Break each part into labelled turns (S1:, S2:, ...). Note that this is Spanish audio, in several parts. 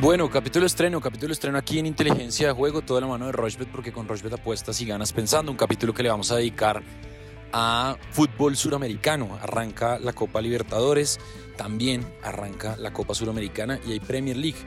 S1: Bueno, capítulo estreno, capítulo estreno aquí en Inteligencia de Juego, toda la mano de Rochbet, porque con Rochbet apuestas y ganas pensando. Un capítulo que le vamos a dedicar a fútbol suramericano. Arranca la Copa Libertadores, también arranca la Copa Suramericana y hay Premier League.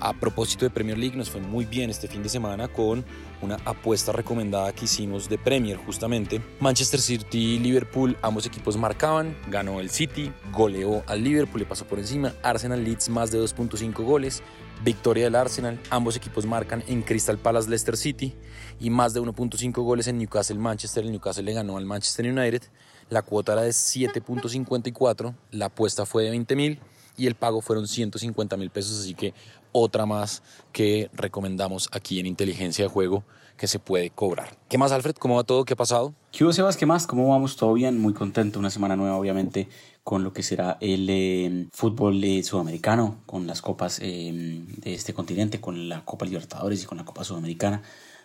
S1: A propósito de Premier League, nos fue muy bien este fin de semana con una apuesta recomendada que hicimos de Premier justamente. Manchester City y Liverpool, ambos equipos marcaban, ganó el City, goleó al Liverpool, le pasó por encima. Arsenal Leeds más de 2.5 goles, victoria del Arsenal. Ambos equipos marcan en Crystal Palace Leicester City y más de 1.5 goles en Newcastle Manchester. El Newcastle le ganó al Manchester United. La cuota era de 7.54, la apuesta fue de 20 mil y el pago fueron 150 mil pesos, así que otra más que recomendamos aquí en Inteligencia de Juego que se puede cobrar. ¿Qué más, Alfred? ¿Cómo va todo? ¿Qué ha pasado?
S2: ¿Qué hubo, Sebas? ¿Qué más? ¿Cómo vamos? ¿Todo bien? Muy contento. Una semana nueva, obviamente, con lo que será el eh, fútbol eh, sudamericano, con las copas eh, de este continente, con la Copa Libertadores y con la Copa Sudamericana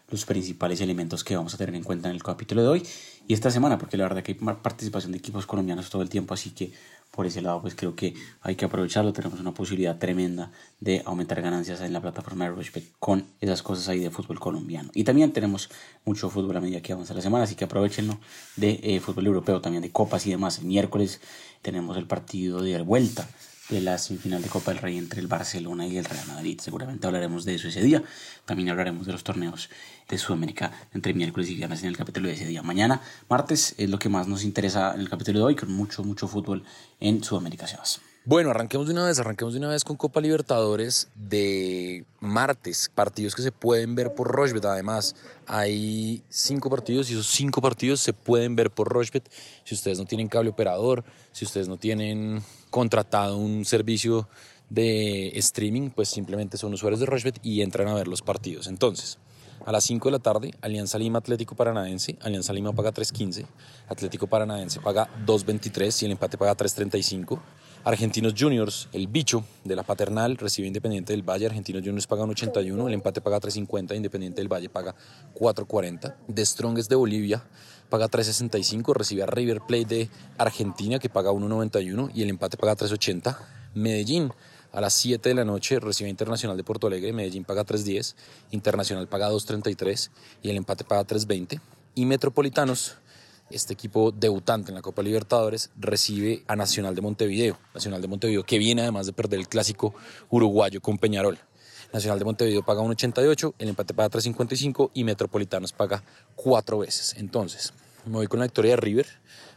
S2: los principales elementos que vamos a tener en cuenta en el capítulo de hoy y esta semana, porque la verdad que hay participación de equipos colombianos todo el tiempo, así que por ese lado, pues creo que hay que aprovecharlo. Tenemos una posibilidad tremenda de aumentar ganancias en la plataforma de Rushbet con esas cosas ahí de fútbol colombiano. Y también tenemos mucho fútbol a medida que avanza la semana, así que aprovechenlo de eh, fútbol europeo, también de copas y demás. El miércoles tenemos el partido de vuelta de la semifinal de Copa del Rey entre el Barcelona y el Real Madrid. Seguramente hablaremos de eso ese día. También hablaremos de los torneos de Sudamérica entre miércoles y viernes en el capítulo de ese día. Mañana, martes, es lo que más nos interesa en el capítulo de hoy, con mucho, mucho fútbol en Sudamérica, Sebas.
S1: Bueno, arranquemos de una vez, arranquemos de una vez con Copa Libertadores de martes, partidos que se pueden ver por Rochbet. Además, hay cinco partidos y esos cinco partidos se pueden ver por Rochbet. Si ustedes no tienen cable operador, si ustedes no tienen contratado un servicio de streaming, pues simplemente son usuarios de Rochbet y entran a ver los partidos. Entonces, a las 5 de la tarde, Alianza Lima Atlético Paranaense. Alianza Lima paga 3.15. Atlético Paranaense paga 2.23 y el empate paga 3.35. Argentinos Juniors, el bicho de la paternal, recibe Independiente del Valle. Argentinos Juniors paga 81, el empate paga 3.50, Independiente del Valle paga 4.40. The Strongest de Bolivia paga 3.65, recibe a River Plate de Argentina que paga 1.91 y el empate paga 3.80. Medellín a las 7 de la noche recibe Internacional de Porto Alegre, Medellín paga 3.10, Internacional paga 2.33 y el empate paga 3.20. Y Metropolitanos, este equipo debutante en la Copa Libertadores, recibe a Nacional de Montevideo. Nacional de Montevideo que viene además de perder el clásico uruguayo con Peñarol. Nacional de Montevideo paga 1.88, el empate paga 3.55 y Metropolitanos paga cuatro veces. Entonces, me voy con la victoria de River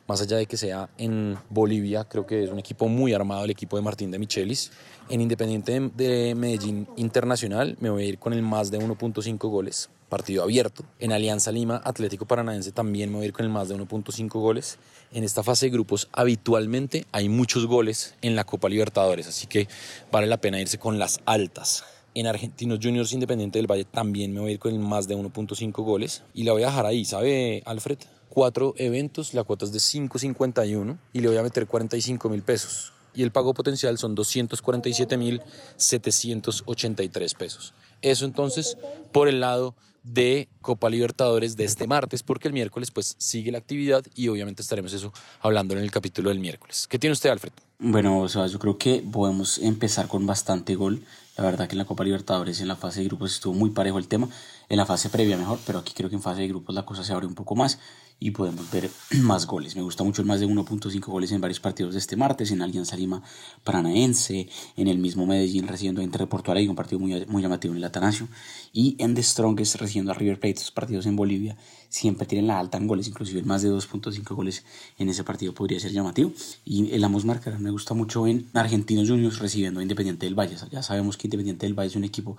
S1: más allá de que sea en Bolivia, creo que es un equipo muy armado, el equipo de Martín de Michelis. En Independiente de Medellín Internacional me voy a ir con el más de 1.5 goles, partido abierto. En Alianza Lima Atlético Paranaense también me voy a ir con el más de 1.5 goles. En esta fase de grupos habitualmente hay muchos goles en la Copa Libertadores, así que vale la pena irse con las altas. En Argentinos Juniors Independiente del Valle también me voy a ir con el más de 1.5 goles y la voy a dejar ahí, ¿sabe Alfred? cuatro eventos, la cuota es de 5.51 y le voy a meter 45 mil pesos. Y el pago potencial son 247 mil 783 pesos. Eso entonces por el lado de Copa Libertadores de este martes, porque el miércoles pues sigue la actividad y obviamente estaremos eso hablando en el capítulo del miércoles. ¿Qué tiene usted, Alfred?
S2: Bueno, o sea, yo creo que podemos empezar con bastante gol. La verdad que en la Copa Libertadores en la fase de grupos estuvo muy parejo el tema, en la fase previa mejor, pero aquí creo que en fase de grupos la cosa se abre un poco más y podemos ver más goles. Me gusta mucho el más de 1.5 goles en varios partidos de este martes, en Alianza Lima Paranaense, en el mismo Medellín recibiendo a Inter Porto Alegre, un partido muy, muy llamativo en el Atanasio, y en The Strongest recibiendo a River Plate, estos partidos en Bolivia siempre tienen la alta en goles, inclusive el más de 2.5 goles en ese partido podría ser llamativo. Y el Amos marcará me gusta mucho en Argentinos Juniors recibiendo a Independiente del Valle. Ya sabemos que Independiente del Valle es un equipo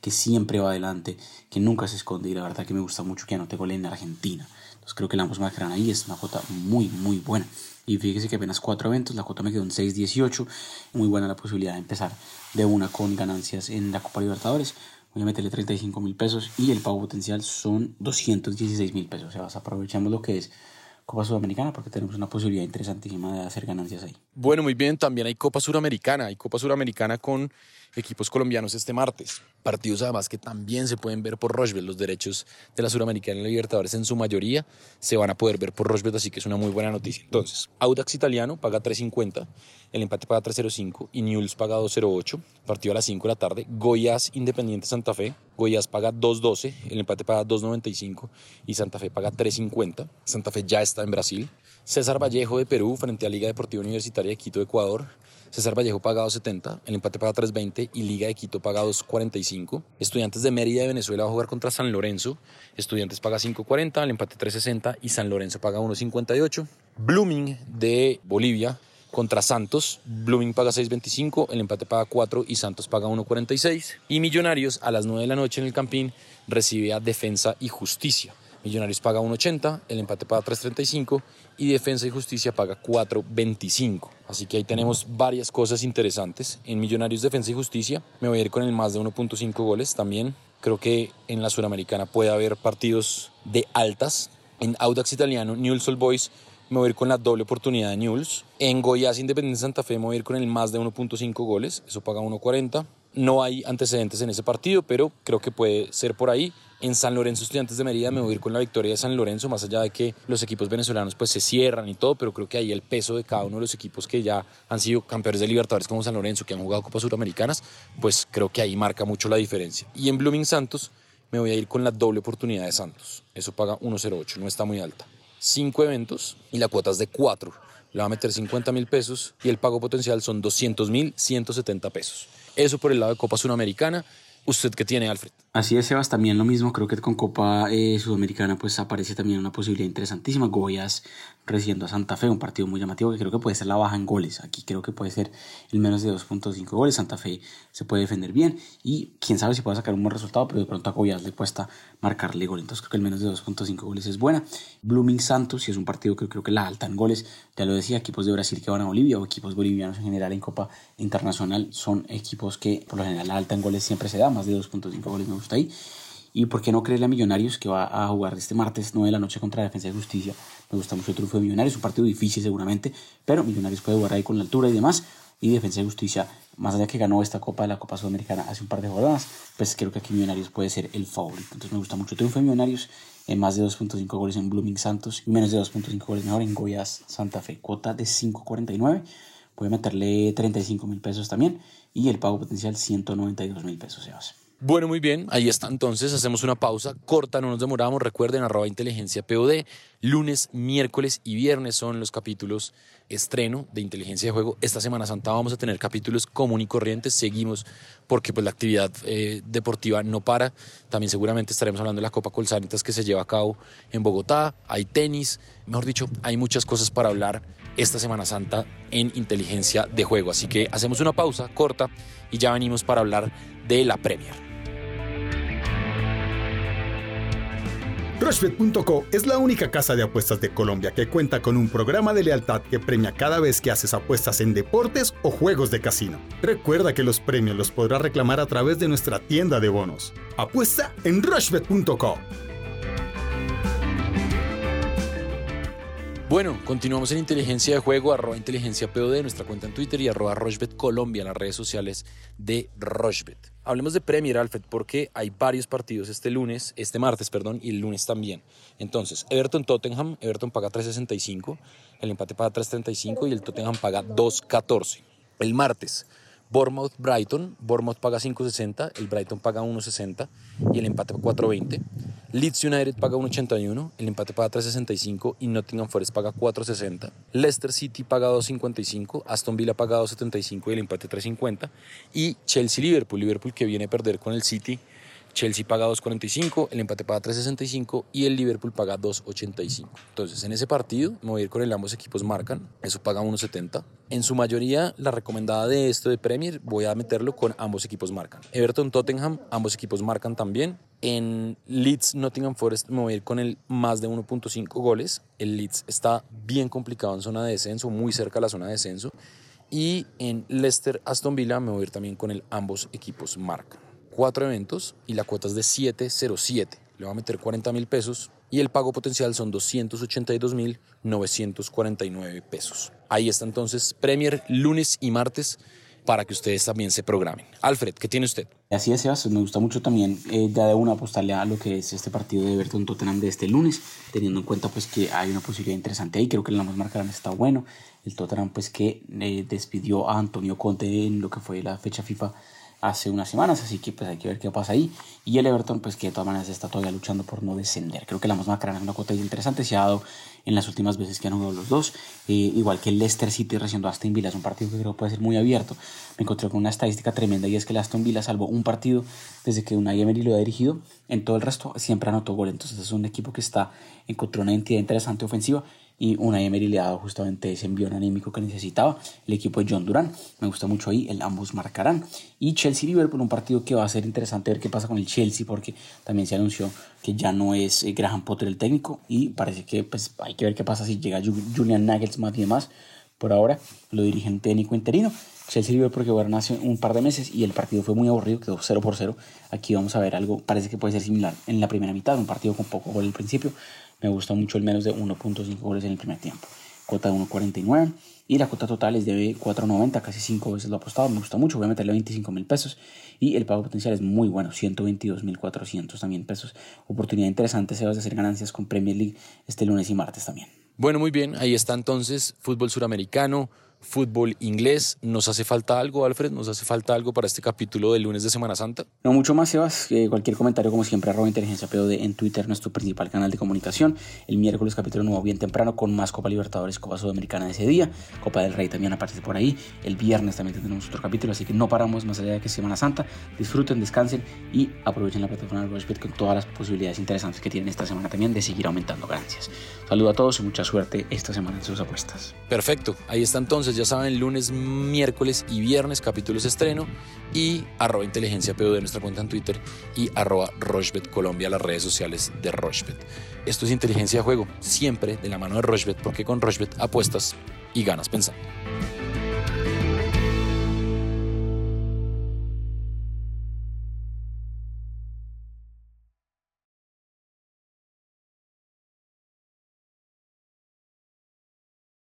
S2: que siempre va adelante, que nunca se esconde y la verdad que me gusta mucho que anote gol en Argentina creo que la ambos marcarán ahí, es una cuota muy, muy buena. Y fíjese que apenas cuatro eventos, la cuota me quedó en 6.18, muy buena la posibilidad de empezar de una con ganancias en la Copa Libertadores. Voy a meterle 35 mil pesos y el pago potencial son 216 mil pesos. O sea, aprovechamos lo que es Copa Sudamericana porque tenemos una posibilidad interesantísima de hacer ganancias ahí.
S1: Bueno, muy bien, también hay Copa Suramericana, hay Copa Suramericana con equipos colombianos este martes. Partidos además que también se pueden ver por Rochebet. Los derechos de la Suramericana y la Libertadores en su mayoría se van a poder ver por Rochebet, así que es una muy buena noticia. Entonces, Audax Italiano paga 3.50, el empate paga 3.05 y Newell's paga 2.08. Partido a las 5 de la tarde. Goiás Independiente Santa Fe. Goiás paga 2.12, el empate paga 2.95 y Santa Fe paga 3.50. Santa Fe ya está en Brasil. César Vallejo de Perú frente a Liga Deportiva Universitaria de Quito, Ecuador. César Vallejo paga 2.70, el empate paga 3.20 y Liga de Quito paga 2.45. Estudiantes de Mérida de Venezuela va a jugar contra San Lorenzo. Estudiantes paga 5.40, el empate 3.60 y San Lorenzo paga 1.58. Blooming de Bolivia contra Santos. Blooming paga 6.25, el empate paga 4 y Santos paga 1.46. Y Millonarios a las 9 de la noche en el Campín recibe a Defensa y Justicia. Millonarios paga 1.80, el empate paga 3.35 y Defensa y Justicia paga 4.25. Así que ahí tenemos varias cosas interesantes. En Millonarios Defensa y Justicia me voy a ir con el más de 1.5 goles también. Creo que en la Suramericana puede haber partidos de altas. En Audax Italiano, Newell's Old Boys me voy a ir con la doble oportunidad de Newell's. En Goiás Independiente Santa Fe me voy a ir con el más de 1.5 goles, eso paga 1.40. No hay antecedentes en ese partido, pero creo que puede ser por ahí. En San Lorenzo Estudiantes de Mérida me voy a ir con la victoria de San Lorenzo, más allá de que los equipos venezolanos pues se cierran y todo, pero creo que ahí el peso de cada uno de los equipos que ya han sido campeones de Libertadores como San Lorenzo, que han jugado Copas Suramericanas, pues creo que ahí marca mucho la diferencia. Y en Blooming Santos me voy a ir con la doble oportunidad de Santos. Eso paga 1.08, no está muy alta. Cinco eventos y la cuota es de cuatro. Le va a meter 50 mil pesos y el pago potencial son 200 mil 170 pesos. Eso por el lado de Copa Sudamericana. ¿Usted qué tiene, Alfred?
S2: Así es, Sebas, también lo mismo. Creo que con Copa eh, Sudamericana pues aparece también una posibilidad interesantísima. Goyas recibiendo a Santa Fe, un partido muy llamativo que creo que puede ser la baja en goles. Aquí creo que puede ser el menos de 2.5 goles. Santa Fe se puede defender bien y quién sabe si puede sacar un buen resultado, pero de pronto a Goyas le cuesta marcarle gol. Entonces creo que el menos de 2.5 goles es buena. Blooming Santos, y es un partido que creo que la alta en goles, ya lo decía, equipos de Brasil que van a Bolivia o equipos bolivianos en general en Copa Internacional son equipos que por lo general la alta en goles siempre se da, más de 2.5 goles me gusta ahí. Y por qué no creerle a Millonarios que va a jugar este martes 9 de la noche contra la Defensa de Justicia. Me gusta mucho el triunfo de Millonarios, un partido difícil seguramente, pero Millonarios puede jugar ahí con la altura y demás. Y Defensa de Justicia, más allá que ganó esta Copa de la Copa Sudamericana hace un par de jornadas, pues creo que aquí Millonarios puede ser el favorito. Entonces me gusta mucho el triunfo de Millonarios, en más de 2.5 goles en Blooming Santos y menos de 2.5 goles mejor en Goiás Santa Fe. Cuota de 5.49. Voy a meterle 35 mil pesos también y el pago potencial 192 mil pesos, Sebas.
S1: Bueno, muy bien, ahí está entonces, hacemos una pausa corta, no nos demoramos, recuerden arroba inteligencia POD, lunes, miércoles y viernes son los capítulos estreno de inteligencia de juego. Esta Semana Santa vamos a tener capítulos común y corrientes, seguimos porque pues la actividad eh, deportiva no para, también seguramente estaremos hablando de la Copa Colsanitas que se lleva a cabo en Bogotá, hay tenis, mejor dicho, hay muchas cosas para hablar esta Semana Santa en inteligencia de juego, así que hacemos una pausa corta y ya venimos para hablar de la Premier.
S3: Rushbet.co es la única casa de apuestas de Colombia que cuenta con un programa de lealtad que premia cada vez que haces apuestas en deportes o juegos de casino. Recuerda que los premios los podrás reclamar a través de nuestra tienda de bonos. Apuesta en Rushbet.co.
S1: Bueno, continuamos en Inteligencia de Juego, arroba inteligencia POD, nuestra cuenta en Twitter y arroba Rochbet Colombia, en las redes sociales de Rochbet. Hablemos de Premier, Alfred, porque hay varios partidos este lunes, este martes, perdón, y el lunes también. Entonces, Everton-Tottenham, Everton paga 3.65, el empate paga 3.35 y el Tottenham paga 2.14. El martes, Bournemouth Brighton, Bournemouth paga 5.60, el Brighton paga 1.60 y el empate 4.20. Leeds United paga 1.81, el empate paga 3.65 y Nottingham Forest paga 4.60. Leicester City paga 2.55, Aston Villa paga 2.75 y el empate 3.50. Y Chelsea Liverpool, Liverpool que viene a perder con el City Chelsea paga 2.45, el empate paga 3.65 y el Liverpool paga 2.85. Entonces, en ese partido me voy a ir con el ambos equipos marcan, eso paga 1.70. En su mayoría, la recomendada de esto de Premier, voy a meterlo con ambos equipos marcan. Everton Tottenham, ambos equipos marcan también. En Leeds Nottingham Forest me voy a ir con el más de 1.5 goles. El Leeds está bien complicado en zona de descenso, muy cerca de la zona de descenso. Y en Leicester Aston Villa me voy a ir también con el ambos equipos marcan cuatro eventos y la cuota es de 707. Le va a meter 40 mil pesos y el pago potencial son 282.949 pesos. Ahí está entonces Premier lunes y martes para que ustedes también se programen. Alfred, ¿qué tiene usted?
S2: Así es, Sebas, me gusta mucho también eh, ya de una apostarle a lo que es este partido de Everton Tottenham de este lunes, teniendo en cuenta pues que hay una posibilidad interesante ahí, creo que el Lamos marcarán está bueno, el Tottenham pues que eh, despidió a Antonio Conte en lo que fue la fecha FIFA hace unas semanas, así que pues hay que ver qué pasa ahí. Y el Everton, pues que de todas maneras está todavía luchando por no descender. Creo que la más macrana es una cuota interesante, se ha dado en las últimas veces que han jugado los dos. Eh, igual que el Leicester City recibiendo Aston Villa, es un partido que creo puede ser muy abierto. Me encontré con una estadística tremenda y es que el Aston Villa salvó un partido desde que Unai Emery lo ha dirigido. En todo el resto siempre anotó gol, entonces es un equipo que está encontró una entidad interesante ofensiva y una Emery le ha dado justamente ese envío anímico que necesitaba el equipo de John Duran. Me gusta mucho ahí, el ambos marcarán. Y Chelsea-Liverpool, un partido que va a ser interesante ver qué pasa con el Chelsea, porque también se anunció que ya no es eh, Graham Potter el técnico y parece que pues, hay que ver qué pasa si llega Julian Nagelsmann y demás. Por ahora lo dirige un técnico interino. Chelsea-Liverpool porque jugaron hace un par de meses y el partido fue muy aburrido, quedó 0 por 0. Aquí vamos a ver algo, parece que puede ser similar en la primera mitad, un partido con poco gol al principio, me gusta mucho el menos de 1.5 goles en el primer tiempo. Cuota de 1.49 y la cuota total es de 4.90, casi 5 veces lo apostado, me gusta mucho, voy a meterle 25 mil pesos y el pago potencial es muy bueno, 122.400 también pesos. Oportunidad interesante, se va a hacer ganancias con Premier League este lunes y martes también.
S1: Bueno, muy bien, ahí está entonces fútbol suramericano, fútbol inglés. ¿Nos hace falta algo, Alfred? ¿Nos hace falta algo para este capítulo del lunes de Semana Santa?
S2: No mucho más, Sebas. Eh, cualquier comentario, como siempre, arroba inteligencia POD en Twitter, nuestro principal canal de comunicación. El miércoles capítulo nuevo bien temprano con más Copa Libertadores, Copa Sudamericana de ese día. Copa del Rey también aparece por ahí. El viernes también tenemos otro capítulo, así que no paramos más allá de que Semana Santa. Disfruten, descansen y aprovechen la plataforma de Rushbet con todas las posibilidades interesantes que tienen esta semana también de seguir aumentando ganancias. Saludo a todos y mucha suerte esta semana en sus apuestas.
S1: Perfecto. Ahí está entonces, ya saben, lunes miércoles y viernes capítulos estreno y arroba inteligencia de nuestra cuenta en Twitter y arroba Rochbet Colombia las redes sociales de Rochbet. Esto es inteligencia de juego, siempre de la mano de Rochbet porque con Rochbet apuestas y ganas pensando.